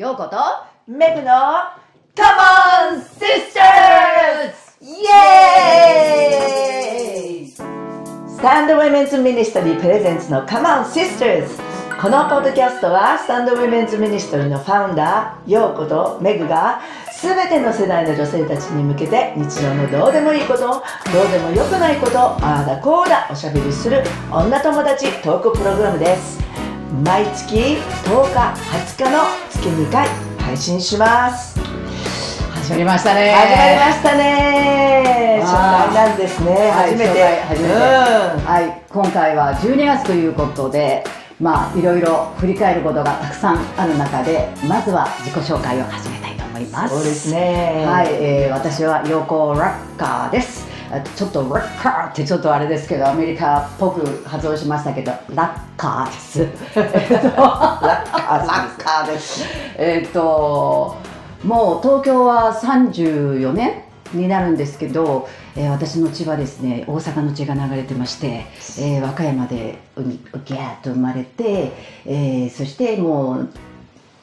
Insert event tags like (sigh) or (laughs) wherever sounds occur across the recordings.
ようことメグの Come on Sisters! イエーイ Stand Women's Ministry presents の Come on Sisters! このポッドキャストは Stand Women's Ministry のファウンダー、ヨーコとメグが全ての世代の女性たちに向けて日常のどうでもいいこと、どうでもよくないこと、ああだこうだおしゃべりする女友達トークプログラムです。毎月10日、20日の月2回配信します。始まりましたね。始まりましたね。初回なんですね。はい初めて。初めて。うん。はい、今回は12月ということで、まあいろいろ振り返ることがたくさんある中で、まずは自己紹介を始めたいと思います。そうですね。はい、えー私はヨコラッカーです。あちょっとラッカーってちょっとあれですけど、アメリカっぽく発音しましたけど、ラッカーです。ラッカーです。えっと、もう東京は34年になるんですけど、えー私の血はですね、大阪の血が流れてまして、えー和歌山でうギャーッと生まれて、えーそしてもう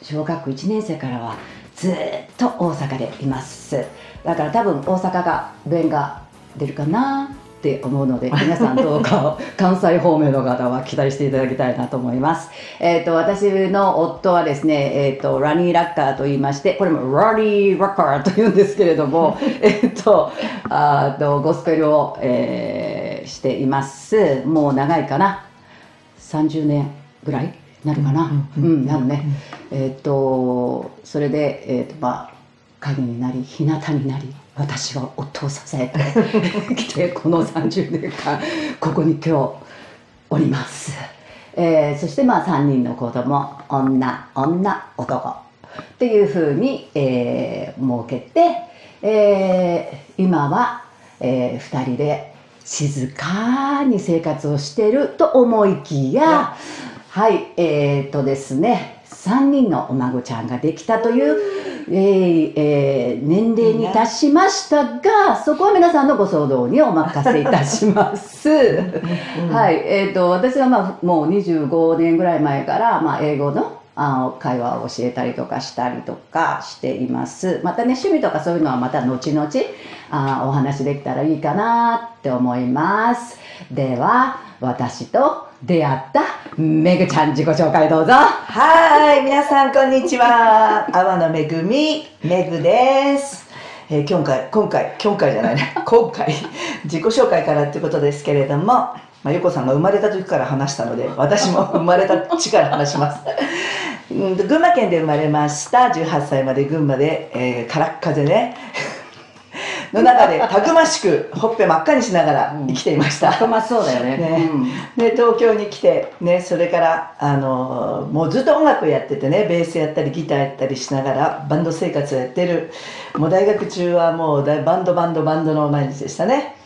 小学校1年生からはずーっと大阪でいますだから多分大阪が弁が出るかなって思うので皆さんどうか関西方面の方は期待していただきたいなと思います。えっ、と私の夫はですねえっ、とラニー・ラッカーと言いましてこれもラニー・ラッカーと言うんですけれども (laughs) えっとあーとゴスペルを、えーしています。もう長いかな？30年ぐらいなるかな、うんなるね、えっ、とそれで、えーとまあ、影になり日向になり私は夫を支えてき (laughs) てこの30年間ここに今日おります、えーそしてまあ3人の子供女女男。っていうふうに、えー設けて、えー今は、え2人で静かに生活をしていると思いきやはいえー、とですね3人のお孫ちゃんができたという、えーえー年齢に達しましたがそこは皆さんのご想像にお任せいたします。はい、えー、と私は、まあ、もう25年ぐらい前から、まあ、英語のあの会話を教えたりとかしたりとかしています。またね趣味とかそういうのはまた後々あお話できたらいいかなって思います。では私と出会っためぐちゃん自己紹介どうぞ。はい皆さんこんにちは。阿波のめぐみめぐです。えー今回今回今回じゃないね。(laughs) 今回自己紹介からっていうことですけれども、まあ、ゆこさんが生まれた時から話したので私も生まれた地から話します。うん群馬県で生まれました。18歳まで群馬で、えー、からっ風ねの中でたくましくほっぺ真っ赤にしながら生きていました、たまそうだよね。ね。うん。で東京に来て、ね、それからあのもうずっと音楽やっててねベースやったりギターやったりしながらバンド生活をやってる。もう大学中はもう大バンドバンドバンドの毎日でしたね、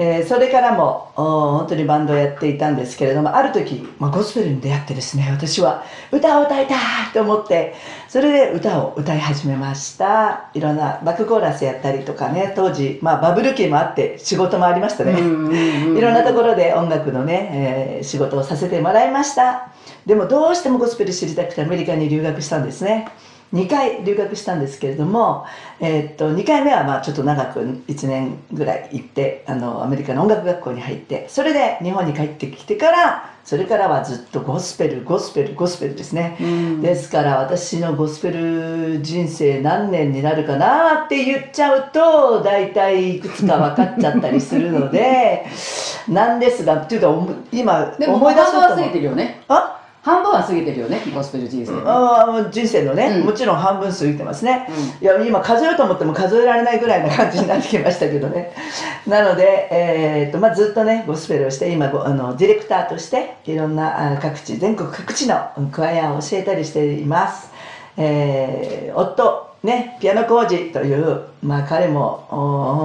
えーそれからもお本当にバンドをやっていたんですけれどもある時、まあ、ゴスペルに出会ってですね私は歌を歌いたいと思ってそれで歌を歌い始めました。いろんなバックコーラスやったりとかね当時、まあ、バブル期もあって仕事もありましたね、いろんなところで音楽のね、えー仕事をさせてもらいました。でもどうしてもゴスペル知りたくてアメリカに留学したんですね2回留学したんですけれども、えーっと2回目はまあちょっと長く1年ぐらい行ってあのアメリカの音楽学校に入ってそれで日本に帰ってきてからそれからはずっとゴスペルゴスペルゴスペルですね、うん。ですから私のゴスペル人生何年になるかなって言っちゃうと大体いくつか分かっちゃったりするので (laughs) なんですがっていうか今でも思い出そうと思う。てるよね。あ？半分は過ぎてるよねゴスペル人生ねあー人生のね、うん。もちろん半分過ぎてますね、ういや今数えようと思っても数えられないぐらいな感じになってきましたけどね。(laughs) なので、えーっとまあ、ずっとねゴスペルをして今ごあのディレクターとしていろんなあ各地全国各地のうんクワイアを教えたりしています、えー夫ねピアノ工事という、まあ、彼もお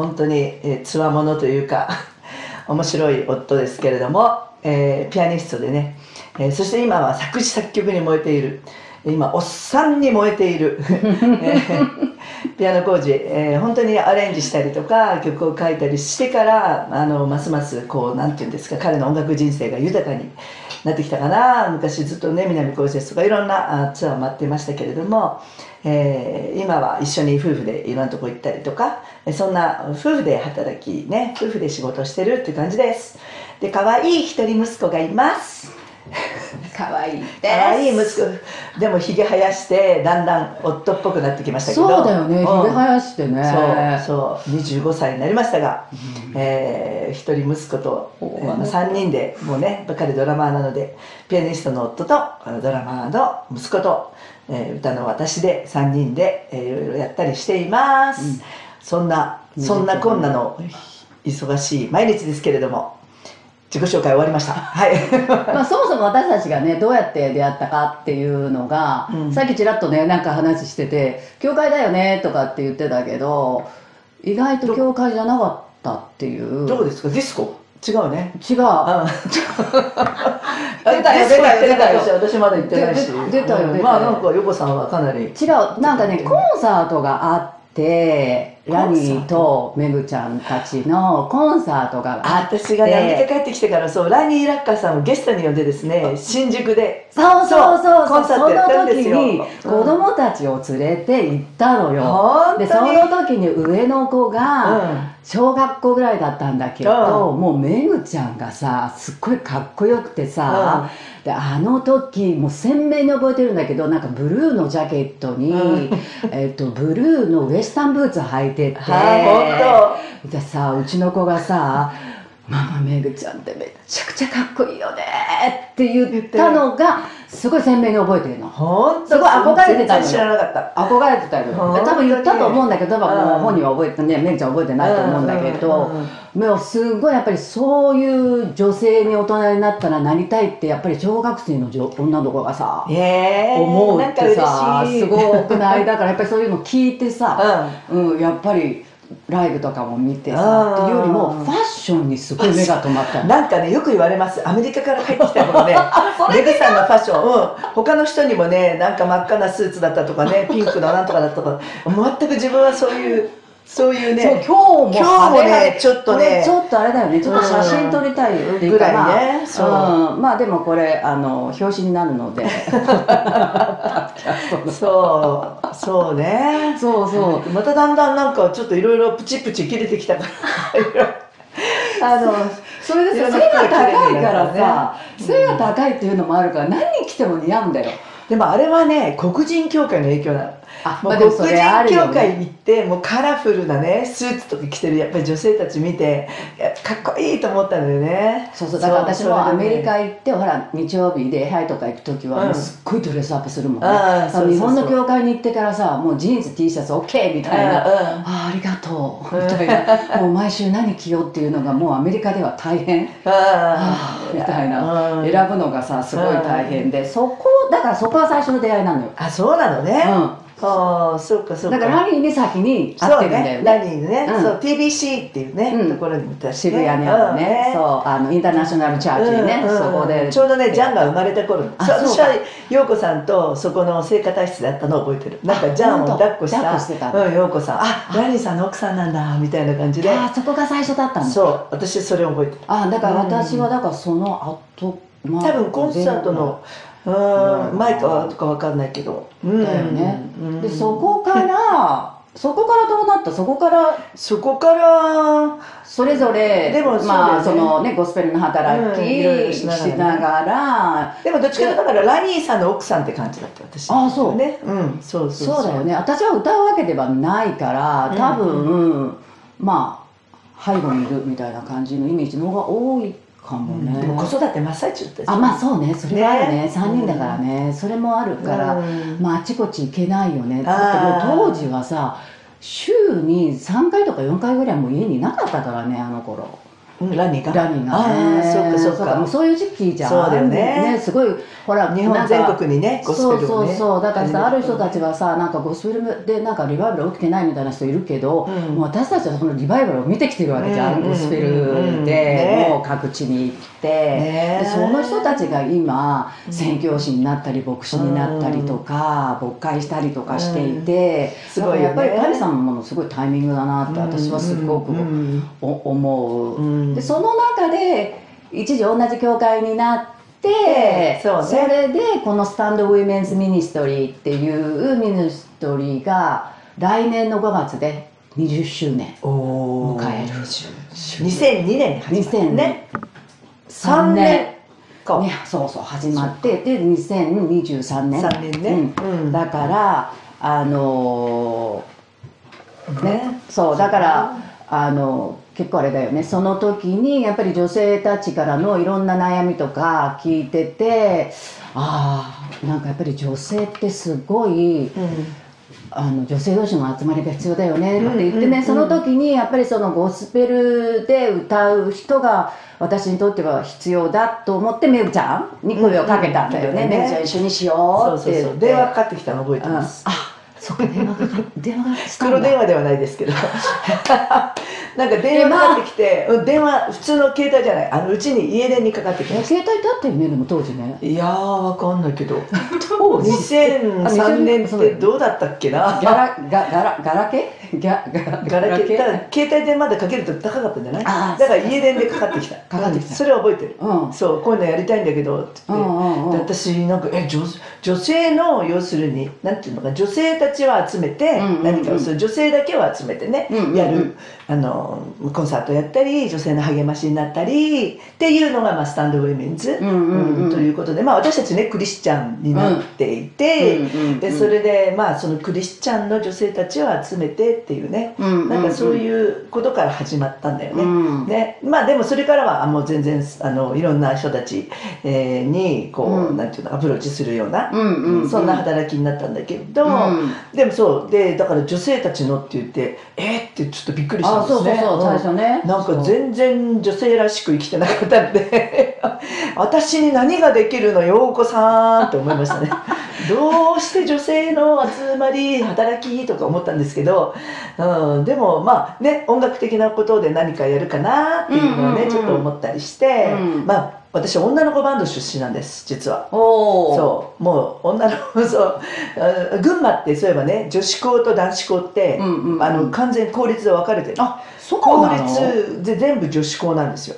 本当にえーつわものというか (laughs) 面白い夫ですけれども、えーピアニストでね、えーそして今は作詞作曲に燃えている。今おっさんに燃えている、え (laughs) ピアノ工事、えー本当にアレンジしたりとか曲を書いたりしてからあのますますこうなんていうんですか彼の音楽人生が豊かになってきたかな。昔ずっとね南こうせつとかいろんなあツアーを待ってましたけれども、えー今は一緒に夫婦でいろんなとこ行ったりとかそんな夫婦で働きね夫婦で仕事してるって感じです。で可愛い一人息子がいます。可愛いです。可愛い息子。でもひげ生やしてだんだん夫っぽくなってきましたけど。そうだよね。ひげうん生やしてね。そうそう。25歳になりましたが、えー一人息子と、えーまあ3人でもうね彼ドラマーなのでピアニストの夫とあのドラマーの息子と、えー歌の私で3人で、えーいろいろやったりしています、うん。そんなそんなこんなの忙しい毎日ですけれども自己紹介終わりました。はい。まあ、そもそも私たちがねどうやって出会ったかっていうのが、うん。さっきちらっとねなんか話してて「教会だよね」とかって言ってたけど意外と教会じゃなかったっていう。どうですか？ディスコ？違うね。違う。あ (laughs) 出たよ出たよ。出たよ。私まだ行ってないし。出たよまあなんかヨコさんはかなり違う。なんかねコンサートがあってラニーとメグちゃんたちのコンサートがあって。私がねアメリカ帰ってきてからそうラニー・ラッカーさんをゲストに呼んでですね新宿でそう。そうそうコンサートやったんですよ。その時に子供たちを連れて行ったのよ、本当に。でその時に上の子が小学校ぐらいだったんだけど、もうめぐちゃんがさすっごいかっこよくてさ、であの時もう鮮明に覚えてるんだけどなんかブルーのジャケットに、うん。えっとブルーのウエスタンブーツ履いてて、はいでさうちの子がさ「ママめぐちゃんってめっちゃくちゃかっこいいよね」って言ったのがすごい鮮明に覚えてるの。本当？すごい憧れてたの知らなかった。憧れてたよ本当に。多分言ったと思うんだけど多分本人は覚えてねめぐちゃん覚えてないと思うんだけど、うん。うんうんもうすごいやっぱりそういう女性に大人になったらなりたいってやっぱり小学生の女女の子がさえー思うってさすごくない？だからやっぱりそういうの聞いてさ、うん、やっぱりライブとかも見てさうんっていうよりもファッションにすごい目が止まったの。(laughs) なんかねよく言われます。アメリカから帰ってきた頃ね。(laughs) レグさんのファッション、うん、他の人にもねなんか真っ赤なスーツだったとかねピンクのなんとかだったとか。全く自分はそういうそういうそうね今日も今日もねちょっとね。ちょっとあれだよね。ちょっと写真撮りたいっていうか、うんぐらいね。まあそう。うん、まあでもこれあの表紙になるので。(laughs) そう。そうね。そうそう。まただんだんなんかちょっといろいろプチプチ切れてきたから。(laughs) あのそれでさいろんな背が高いからさ、背が高いっていうのもあるから何着ても似合うんだよ。でもあれはね黒人教会の影響なのあまあ黒人教会ね行ってもうカラフルなねスーツとか着てるやっぱり女性たち見てかっこいいと思ったのよね。そうそうだから私もアメリカ行ってほら日曜日礼拝とか行く時はうん。もうすっごいドレスアップするもんね、うそうそう。日本の教会に行ってからさもうジーンズ T シャツ OK みたいな、あうんうん。あありがとうみたいな。(laughs) もう毎週何着ようっていうのがもうアメリカでは大変。ああーみたいな。うん。選ぶのがさすごい大変でそこだからそこは最初の出会いなのよ、あそうなのね、うああそうかそん、うか。だからラリーに先に会ってるんだよね。ねラニーでね、うん。そう TBC っていうね、うん。ところにいたし渋谷にあるね、そうあのインターナショナルチャーチにね、そこで。ちょうどねジャンが生まれた頃あそうかそう私は陽子さんとそこの聖歌体質であったのを覚えてるなんかジャンを抱っこしたしてたうん陽子さんあラニーさんの奥さんなんだみたいな感じでああそこが最初だったんだそう私それを覚えてるあだから私はだからその後、まあ多分コンサートのうん。前かとかわかんないけど。うん。だよねうん。でそこからそこからどうなった？そこからそこからそれぞれでもね。まあそのねゴスペルの働き、しながら。でもどっちかだからラニーさんの奥さんって感じだった私。あそう。ね。うん。そうそうそう。だよね。私は歌うわけではないから多分、まあ背後にいるみたいな感じのイメージの方が多いかもね、でも子育て真っ最中だったでしょあまあそうね。それはあるね。ね。3人だからね、それもあるから、うん。まああちこち行けないよね。だってもう当時はさ週に3回とか4回ぐらいもう家にいなかったからねあの頃うんラニーが？ラニーがね。ああそうかそうか。もうそういう時期じゃん。そうだよね。すごいほら日本全国にねゴスペルをね。そうそうそう。だからさある人たちははさなんかゴスペルでなんかリバイバル起きてないみたいな人いるけど、うん。もう私たちはそのリバイバルを見てきてるわけじゃん、うん。ゴスペルうん。で、ねもう各地に行って、ね。でその人たちが今うん。宣教師になったり牧師になったりとか、牧会したりとかしていて、すごいやっぱり神様のものすごいタイミングだなって私はすごく思う。うん。でその中で一時同じ教会になっててそうね。それでこの Stand Women's Ministry っていう ministry が来年の5月で20周年お迎える。2002年。に始まったね。3年。か。ね、そうそう始まってで2023年。3年ね。うん。うん。だからあのーね。そうだからあの結構あれだよね。その時にやっぱり女性たちからのいろんな悩みとか聞いててああなんかやっぱり女性ってすごいあの女性同士の集まりが必要だよねって言ってね、うんうん。うんその時にやっぱりそのゴスペルで歌う人が私にとっては必要だと思ってめぐちゃんに声をかけたんだよね、うんうんめぐちゃん一緒にしようって言って。電話かかってきたの覚えてうん、あますそっか電話がかか電話がしたん黒だ電話ではないですけど。(laughs) なんか電話かかってきて、うん電話普通の携帯じゃない。あのうちに家電にかかってきえまし携帯ってあったよねでも当時ね。たいやーわかんないけど。(laughs) 当時2003年ってどうだったっけな。ギャラガガラガラケーギャガラガラケー？だ携帯電までかけると高かったんじゃない？だから家電でかかってきた。(laughs) かかってきた。うん。それは覚えてる。うん。そうこういうのやりたいんだけどって。う言って、んうんうん。で私なんかえ女女性の要するになんていうのか女性たちを集めてうんうんうん何かをする。女性だけを集めてね、うんうんうん。やるあのコンサートやったり女性の励ましになったりっていうのが、まあ、スタンドウェイメンズ、ということで、まあ、私たちねクリスチャンになっていて、でそれで、まあ、そのクリスチャンの女性たちを集めてっていうね、なんかそういうことから始まったんだよね。うん。ね。まあでもそれからはあもう全然あのいろんな人たち、えーにこう、うん。なんていうのアプローチするような、うんそんな働きになったんだけど、うん。でもそう。でだから女性たちのって言ってえー、ってちょっとびっくりしたんあそうですね。そうそう最初ね。なんか全然女性らしく生きてなかったんで。(laughs) 私に何ができるの陽子さんって思いましたねどうして女性の集まり働きとか思ったんですけど、うん、でもまあね音楽的なことで何かやるかなっていうのはね、うんうんうん。ちょっと思ったりして、うん。まあ私女の子バンド出身なんです実は。おおそう。もう女の子 (laughs) そう。あ群馬ってそういえばね女子校と男子校って、うんうんうんあの完全に公立で分かれてる。あそう公なの？立で全部女子校なんですよ。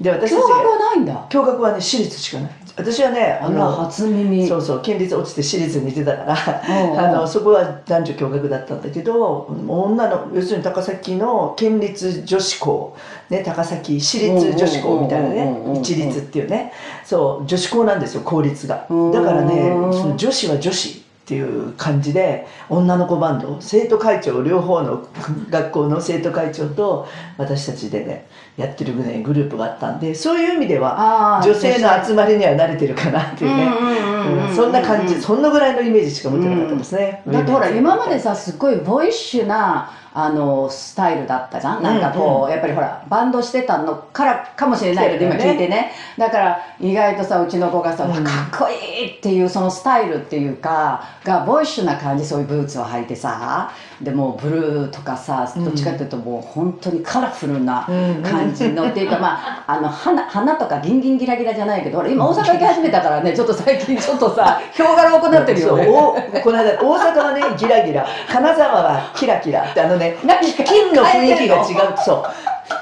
で私たち共学がはないんだ。共学はね私立しかない私はねあの初耳。そうそう県立落ちて私立に出たからあのそこは男女共学だったんだけど女の要するに高崎の県立女子校、ね、高崎市立女子校みたいなね一律っていうね。そう女子校なんですよ公立が。うん。だからねその女子は女子っていう感じで女の子バンド生徒会長両方の学校の生徒会長と私たちでねやってる、ね、グループがあったんでそういう意味では女性の集まりには慣れてるかなっていうね、うんうんうんうんうん。そんな感じそんなぐらいのイメージしか持ってなかったですね、だってほら今までさすっごいボイッシュなあのスタイルだったじゃん。なんかこう、うん。やっぱりほらバンドしてたのからかもしれないけど今聞いてね。だから意外とさうちの子がさ、うん。わかっこいいっていうそのスタイルっていうかがボイッシュな感じそういうブーツを履いてさでもうブルーとかさどっちかっていうともう本当にカラフルなうん感じの、っていうかまああの花花とかギンギンギラギラじゃないけど俺今大阪行き始めたからねちょっと最近ちょっとさヒョウ柄多くなってるよね。おこの間大阪はねギラギラ。金沢はキラキラってあのね金の雰囲気が違う。そう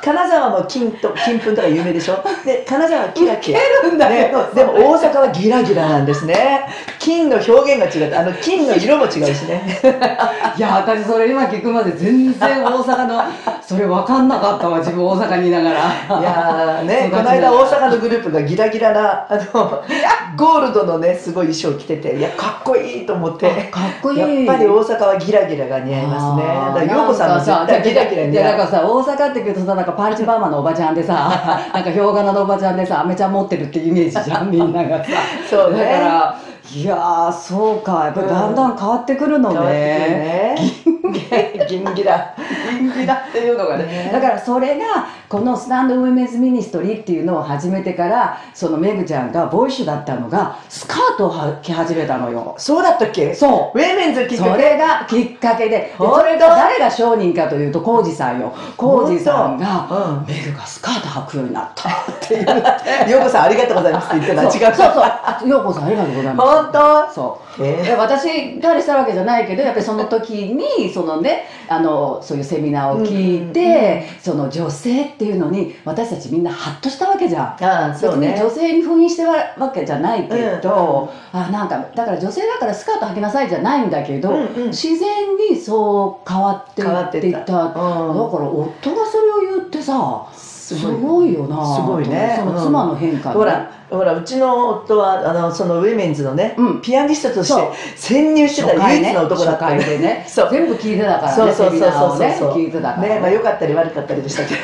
金沢も金と金粉とか有名でしょ？(laughs) で金沢はキラキラ。るんだねでも大阪はギラギラなんですね。金の表現が違ってあの金の色も違うしね。(laughs) いや私それ今聞くまで全然大阪のそれ分かんなかったわ自分大阪にいながら。いやーね (laughs) この間大阪のグループがギラギラなあのゴールドのねすごい衣装着てていやかっこいいと思って。かっこいい。やっぱり大阪はギラギラが似合いますね。だから陽子さんも絶対ギラギラ似合う。かさ大阪って言うとさなんかパンチパーマのおばちゃんでさ (laughs) なんかヒョウ柄のおばちゃんでさアメちゃん持ってるってイメージじゃん (laughs) みんながさ。そうね。だからいやーそうか。やっぱりだんだん変わってくるのね、くるね (laughs) ギンギラ。ギンギラっていうのがね。ね。だからそれがこのスタンドウィメンズミニストリーっていうのを始めてからそのメグちゃんがボイッシュだったのがスカートを履き始めたのよ。そうだったっけ？そう。ウェーメンズきっかそけれがきっかけでそれが？誰が商人かというと浩二さんよ。浩二さんが本メグがスカート履くようになった。って言って陽子さんありがとうございますって言ってたそう。違うそうそう。陽子さんありがとうございます。本当？そう。えで私がしたわけじゃないけどやっぱりその時にそのねあのそういうセミナーを聞いて、その女性っていうのに私たちみんなハッとしたわけじゃん。ああそうね。女性に封印してるわけじゃないけど、あなんかだから女性だからスカート履きなさいじゃないんだけど、うんうん。自然にそう変わっていっていった。だからうん夫がそれを言ってさすすごいよな。すごいね。その妻の変化ね。ほらほらうちの夫はあのその Women's のね、うん。ピアニストとして潜入してた唯一の男だった。初回でね。(laughs) そう。全部聞いてたからねそうそうそうそうそう。聞いてたからねまあ良かったり悪かったりでしたけど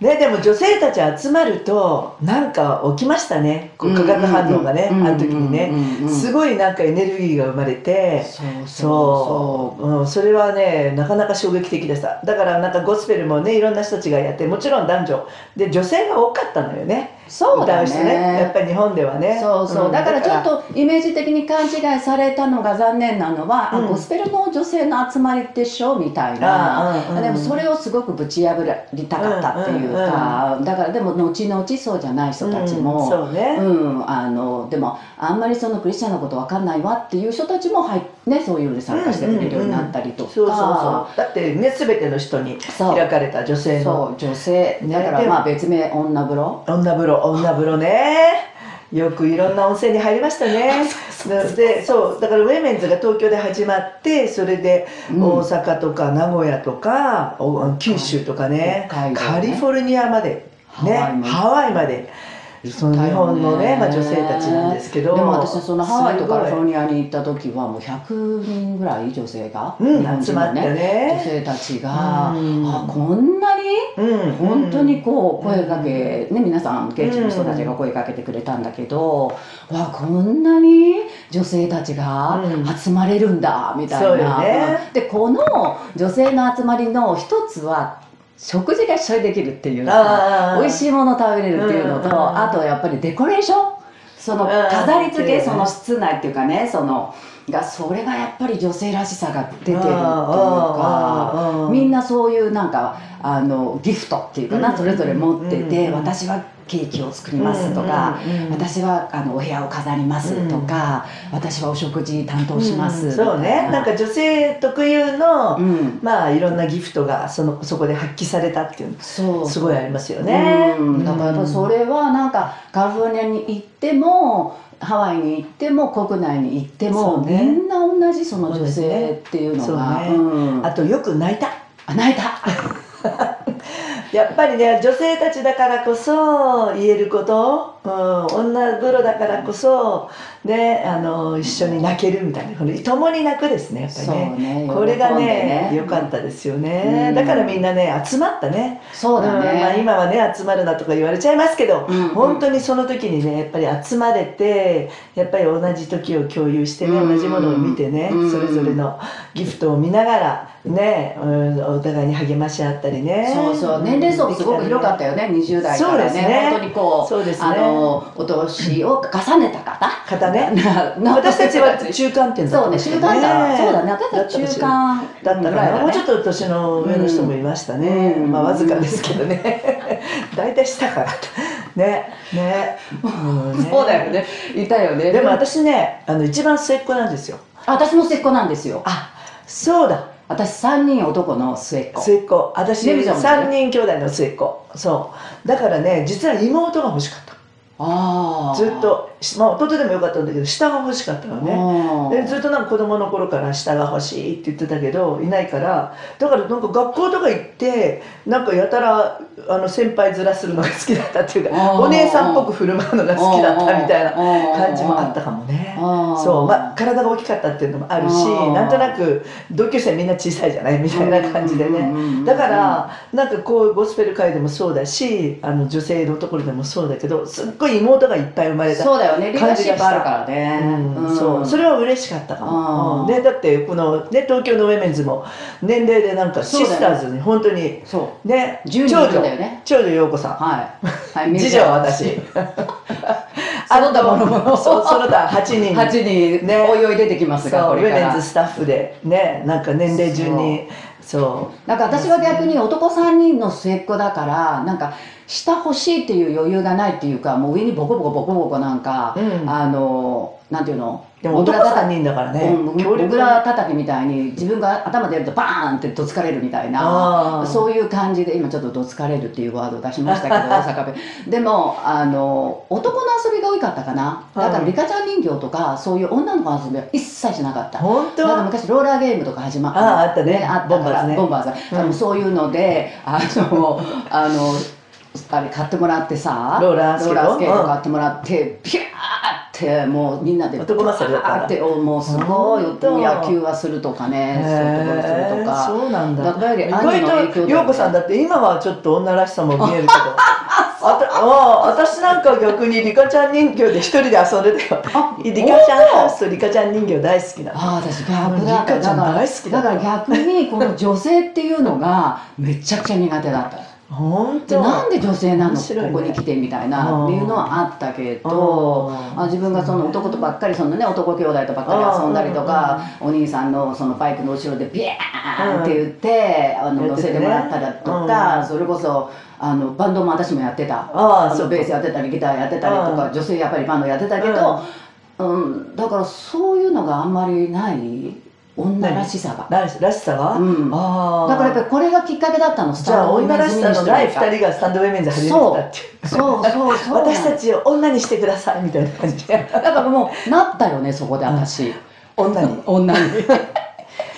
ねでも女性たち集まるとなんか起きましたね。こう化学反応がね、うんうんうんあの時にね、うんすごいなんかエネルギーが生まれてそうそれはねなかなか衝撃的でした。だからなんかゴスペルもねいろんな人たちがやってもちろん男女。で女性が多かったのよねそうだ歌う人ね。やっぱり日本ではね。そうそう、ん。だからちょっとイメージ的に勘違いされたのが残念なのは、あうん。ゴスペルの女性の集まりでしょ？みたいな、うんうんでもそれをすごくぶち破りたかったっていうか、だからでも後々そうじゃない人たちうん。も、そうね、うん、あのでもあんまりそのクリスチャンのことわかんないわっていう人たちも入っねそういうのに参加してくれるようになったりとか、そうそうそう。だってね全ての人に開かれた女性の。そう女性。ね。だからまあ別名女風呂。女風呂女風呂ね。よくいろんな温泉に入りましたね。(laughs) でそう。だからウェメンズが東京で始まってそれでうん。大阪とか名古屋とか、お九州とかね。ね。カリフォルニアまで。ね。ハワイまでその日本のね、まあ、女性たちなんですけど。でも私そのハワイとカリフォすルニアに行った時はもう100人ぐらい女性が、うん集まって女ね性たちが、うん。あこんなに？うん。本当にこううん声かけ、ね皆さん現地の人たちが声かけてくれたんだけど、わこんなに女性たちがうん。集まれるんだみたいな、ね。でこの女性の集まりの一つは食事が一緒にできるっていうあー。美味しいもの食べれるっていうのと、うんうんあとやっぱりデコレーション。そのうん飾り付け、うんその室内っていうかねそのがそれがやっぱり女性らしさが出てるっていうかみんなそういうなんかあのギフトっていうかな、うんそれぞれ持ってて、うん私はケーキを作りますとか、私はあのお部屋を飾りますとか、私はお食事担当します、うんそうね。なんか女性特有の、うん。まあいろんなギフトがそのそこで発揮されたっていうのそう。すごいありますよね、うん、だからそれはなんかカリフォルニアに行ってもハワイに行っても国内に行っても、ね。みんな同じその女性っていうのが。ね。うん。あとよく泣いた。あ泣いた (laughs) やっぱりね女性たちだからこそ言えること、うん、女風呂だからこそねあの一緒に泣けるみたいな。この共に泣くですねやっぱりね。ねこれがね良かったですよね、うん。だからみんなね集まったね。そうだね、んまあ、今はね集まるなとか言われちゃいますけど、うん。本当にその時にねやっぱり集まれてやっぱり同じ時を共有してね、うん。同じものを見てね、うん。それぞれのギフトを見ながらね、うんお互いに励まし合ったりね。そうそう年齢層もすごく広かったよね20代からね。そうですね。本当にこうそうですね。あのお年を重ねた方。方ね。(laughs) な私たちは中間点だったそうね中間だ、そうだね私たち中間だったかぐらいな、もうちょっとと年の上の人もいましたね、うん。まあわずかですけどね。(laughs) 大体下から。ねね,、うんね。そうだよね。いたよね。でも私ねあの一番末っ子なんですよ。私も末っ子なんですよ。あそうだ私3人男の末っ子。末っ子。私ねるちゃんもね。3人兄弟の末っ子。そう。だからね実は妹が欲しかったずっと、まあ、弟でもよかったんだけど下が欲しかったのね。ねでずっとなんか子供の頃から下が欲しいって言ってたけどいないからだからなんか学校とか行ってなんかやたらあの先輩面するのが好きだったっていうかお姉さんっぽく振る舞うのが好きだったみたいな感じもあったかもね。そう。まあ体が大きかったっていうのもあるしなんとなく同級生みんな小さいじゃないみたいな感じでね。ねだからなんかこうゴスペル界でもそうだしあの女性のところでもそうだけどすっごい妹がいっぱい生まれたそうだよね。リーダーシップあるからね。うん。そう。それは嬉しかったかあも、ーうん。ね、だってこの、ね、東京のウェメンズも年齢でなんかシスターズに本当にそう。ね10人長女ね。長女陽子さん。はい。はい次女は私。(laughs) その他もろもろそうその他8人。8人ね。おいおい出てきますがウェメンズスタッフでねなんか年齢順にそう。なんか私は逆に男3人の末っ子だからなんか下欲しいっていう余裕がないっていうかもう上にボコボコボコボコなんか、うん。あのなんていうの？でも男3人だからね、うん、強力モグラ叩きみたいに自分が頭でやるとバーンってどつかれるみたいあなー。そういう感じで今ちょっとどつかれるっていうワードを出しましたけど大阪弁。でもあの男の遊びが多かったかな。だからうんリカちゃん人形とかそういう女の子の遊びは一切しなかった。本当？だから昔ローラーゲームとか始まった。あああったね。あったからボンバーズね。ボンバーズ。うん。あのそういうのであのあのあれ買ってもらってさローラースケート？買ってもらって、ピャーってもうみんなで男勝りだっってもうすごい野球はするとかね。そういうところするとか。そうなんだ。だからや意外と陽子さんだって今はちょっと女らしさも見えるけど。(laughs) あたあ私なんか逆にリカちゃん人形で一人で遊んでたよ。あリカちゃんハウスとリカちゃん人形大好きなの。ああ私逆だったリカちゃん大好きだだから逆にこの女性っていうのがめちゃくちゃ苦手だった本当。でなんで女性なの、ね。ここに来てみたいなうんっていうのはあったけどうんあ自分がその男とばっかりそのね男兄弟とばっかり遊んだりとかお兄さんのそのバイクの後ろでビャーンって言ってあの乗せてもらったりとかそれこそあのバンドも私もやってた。ああベースやってたりギターやってたりとか女性やっぱりバンドやってたけど、うん、だからそういうのがあんまりない？女らしさが。らしらしさが、うん。ああだからやっぱりこれがきっかけだったのスじゃあ女らしさのない人2人がスタンドウェイメンズ始めてたっていう。そう。そうそう私たちを女にしてくださいみたいな感じでだからもうなったよねそこで私、女に。女に。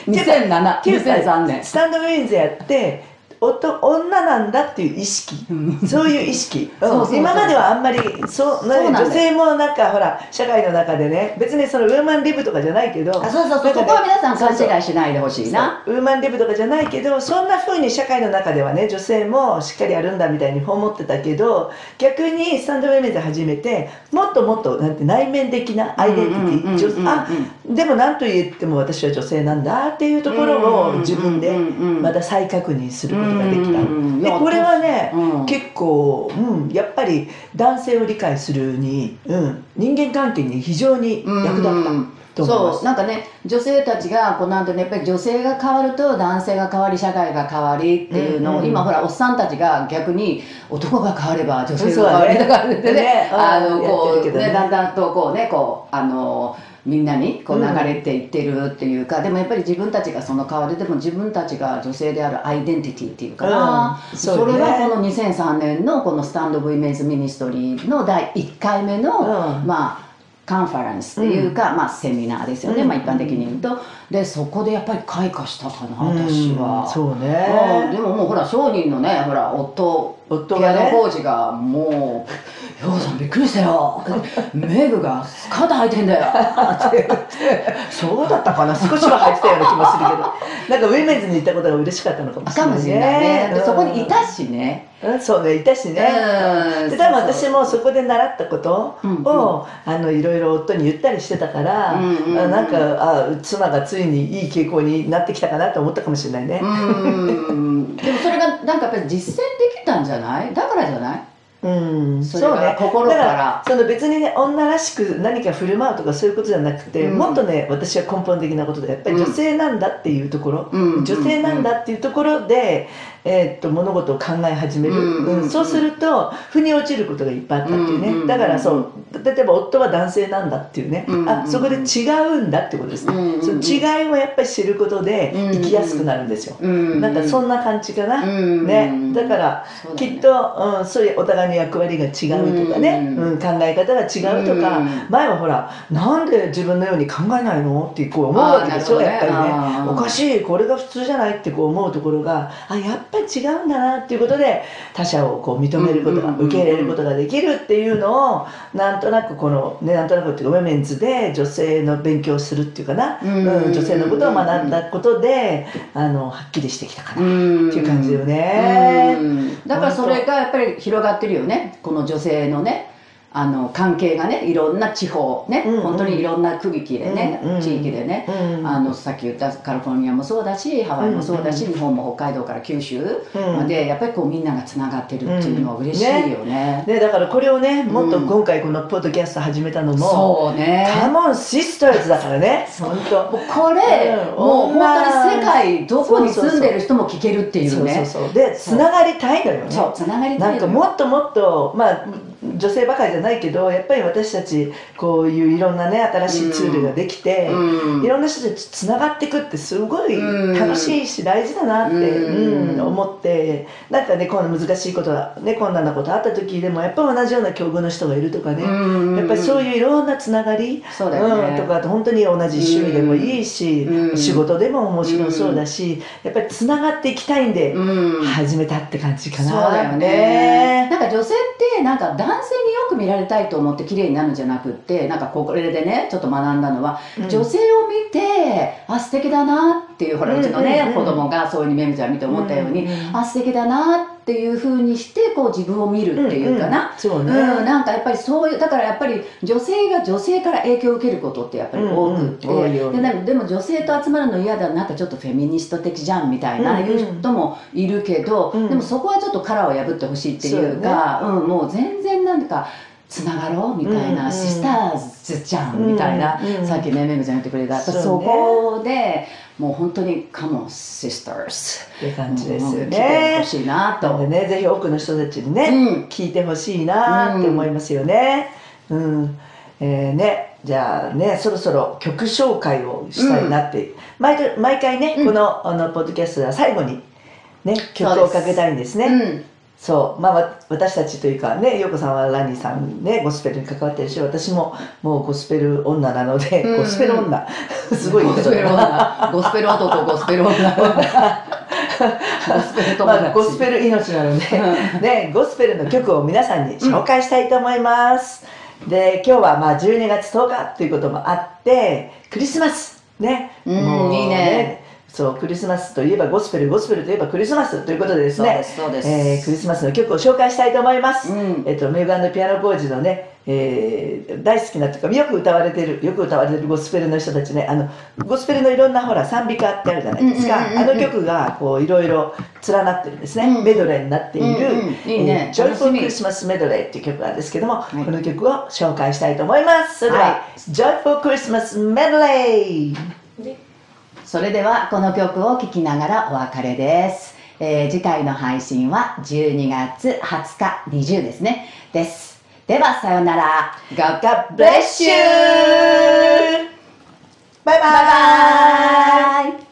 2007っていうか2003年。スタンドウェイメンズやって女なんだっていう意識。うん。そういう意識、今まではあんまりそう女性もなんかほら社会の中でね別にそのウーマンリブとかじゃないけどあそうそうそう。こは皆さん勘違いしないでほしいな。ウーマンリブとかじゃないけどそんな風に社会の中ではね女性もしっかりやるんだみたいに思ってたけど逆にスタンドウェイメンズ始めてもっともっとなんて内面的なアイデンティティ女うんうんうんうんあでも何と言っても私は女性なんだっていうところを自分でまた再確認することができた。でこれはね、うん。結構、うん、やっぱり男性を理解するに、うん、人間関係に非常に役立ったと思います。そうなんかね女性たちがこの後ねやっぱり女性が変わると男性が変わり社会が変わりっていうのを、うんうん今ほらおっさんたちが逆に男が変われば女性が変わりとかってねね。あのうん。こうね。ねだんだんとこうねこうあのみんなにこううん流れていってるっていうか、でもやっぱり自分たちがその変わりでも自分たちが女性であるアイデンティティっていうかな、うん。そそうね。れはこの2003年のこのスタンド・オブ・イメージ・ミニストリーの第1回目の、うん。まあカンファレンスっていうか、まあセミナーですよね、うん。まあ一般的に言うと。でそこでやっぱり開花したかな私は、うん。そううん。ねでももうほら商人のねほら夫ピアノ工事がもう「ようさんびっくりしたよ。メグがスカート履いてんだよ」って言ってそうだったかな。少しは入ってたような気もするけど。なんかウェイメンズに行ったことが嬉しかったのかもしれないかもしれないね。でうん。そこにいたしね。うんそうねいたしね、うん。で多分私もそこで習ったことを、うんあのいろいろ夫に言ったりしてたから、うんうん。なんかあ妻がついにいい傾向になってきたかなと思ったかもしれないね。うん。でもそれがなんかやっぱり実践できたんじゃない？だからじゃない？うん、それから心から。だからその別にね女らしく何か振る舞うとかそういうことじゃなくて、うん。もっとね私は根本的なことでやっぱり女性なんだっていうところ、うん。女性なんだっていうところで、えーっと物事を考え始める、うんうんそうすると腑に落ちることがいっぱいあったっていうね、うんだからそう例えば夫は男性なんだっていうね、うんあそこで違うんだってことですね、うんその違いをやっぱり知ることでうん生きやすくなるんですよ、うんなんかそんな感じかな、うんね。だからきっと、うん、そういうお互いの役割が違うとかね、うんうん考え方が違うとか、うん前はほらなんで自分のように考えないの？ってこう思うわけでしょ、やっぱりね。おかしい。これが普通じゃないってこう思うところがあやっぱり違うんだなっていうことで他者をこう認めることが、受け入れることができるっていうのをなんとなくこのねなんとなくっていうかウェメンズで女性の勉強するっていうかな、うんうん女性のことを学んだことであのはっきりしてきたかなっていう感じだよね。うん。だからそれがやっぱり広がってるよね。この女性のねあの関係がねいろんな地方ね、うんうん。本当にいろんな区域でね、うんうん。地域でね、うんあのさっき言ったカリフォルニアもそうだしハワイもそうだし、日本も北海道から九州。うん。までやっぱりこうみんながつながってるっていうのは嬉しいよね。ね、だからこれをねもっとうん今回このポッドキャスト始めたのも、そうね。カモンシスターズだからね。本当。これ、うん。もう本当に世女界どこに住んでる人も聞けるっていうね。そうそうそうでつながりたいのよね。そうつながりたいなんかもっともっとまあ女性ばかりじゃないけどやっぱり私たちこういういろんなね新しいツールができて、うん。いろんな人たちとつながっていくってすごいうん。楽しいし大事だなって、うん。うん思ってなんかねこんな難しいことはね困難なことあった時でもやっぱり同じような境遇の人がいるとかね、うん。やっぱりそういういろんなつながり、そうね。ん、とか本当に同じ趣味でもいいし、うん。仕事でも面白そうだし、やっぱりつながっていきたいんでうん。始めたって感じかな。そうだよね。なんか女性ってなんか男性によく見られたいと思って綺麗になるんじゃなくってなんかこれでねちょっと学んだのは、うん。女性を見てあ素敵だなっていうほらうちのね、うん。うんうん子供がそういうふうにめぐちゃん見て思ったように、うんうんあ素敵だなっていうふうにしてこう自分を見るっていうかな、んん。そううんね、なんかやっぱりそういうだからやっぱり女性が女性から影響を受けることってやっぱり多くって、うんうん。ででも女性と集まるの嫌だなんかちょっとフェミニスト的じゃんみたいな、うんうん。いう人もいるけど、うん。でもそこはちょっと殻を破ってほしいっていうかう、ん、もう全然なんかつながろうみたいな、うんうんシスターズじゃんみたいな、うんうんさっきねめぐちゃん言ってくれた。そうね。そこでもう本当に「Come on sisters」って感じですようん来てねほ。しいなと。ね、ぜひ多くの人たちにね、うん。聞いてほしいなって思いますよね。うん。えーね、じゃあね、そろそろ曲紹介をしたいなって、毎度毎回ね、うん。このあのポッドキャストは最後にね、曲をかけたいんですね。うんそう、まあわ私たちというかね、陽子さんはラニーさんね、ゴスペルに関わってるし、私ももうゴスペル女なので、うん。うんゴスペル女、(laughs) すごいゴスペル女。ゴスペル男ゴスペル女。(laughs) ゴスペル友達、まあ、ゴスペル命なので、ね、ゴスペルの曲を皆さんに紹介したいと思います。で、今日はまあ12月10日ということもあって、クリスマス。ね。うんいいねそう、クリスマスといえばゴスペル、ゴスペルといえばクリスマスということでですね、すそうです、えークリスマスの曲を紹介したいと思います。うん。えっと、メガンピアノ工事のね、えー大好きなというか、よく歌われてる、よく歌われてるゴスペルの人たちね、あの、ゴスペルのいろんなほら、賛美歌ってあるじゃないですか。うんうんうんうん。あの曲が、こう、いろいろ連なってるんですね。うん。メドレーになっている、ジョイフルクリスマスメドレーっていう曲なんですけども、い。この曲を紹介したいと思います。それでは、はい。ジョイフルクリスマスメドレーそれではこの曲を聴きながらお別れです、えー次回の配信は12月20日20ですね。です。ではさようなら。God bless you! バイバイバイバ